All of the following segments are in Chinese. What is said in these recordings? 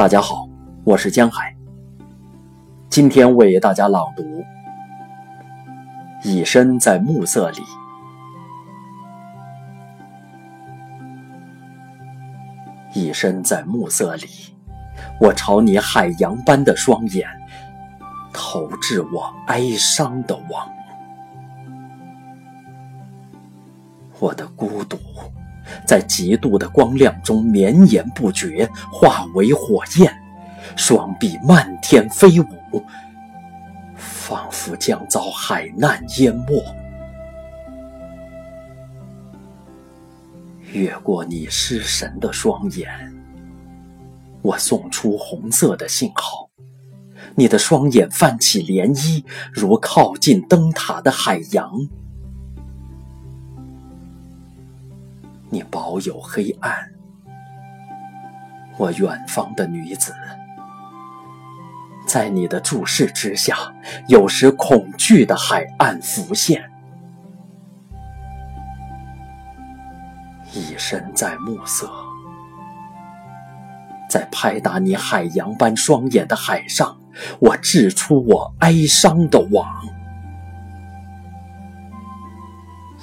大家好，我是江海。今天为大家朗读《以身在暮色里》。以身在暮色里，我朝你海洋般的双眼，投掷我哀伤的网。我的孤独。在极度的光亮中绵延不绝，化为火焰，双臂漫天飞舞，仿佛将遭海难淹没。越过你失神的双眼，我送出红色的信号，你的双眼泛起涟漪，如靠近灯塔的海洋。你保有黑暗，我远方的女子，在你的注视之下，有时恐惧的海岸浮现，一身在暮色，在拍打你海洋般双眼的海上，我掷出我哀伤的网，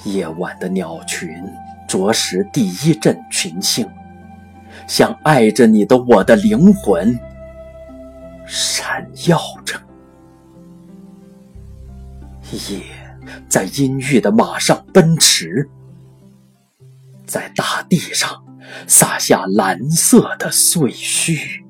夜晚的鸟群。着实第一阵群星，像爱着你的我的灵魂，闪耀着。夜在阴郁的马上奔驰，在大地上洒下蓝色的碎絮。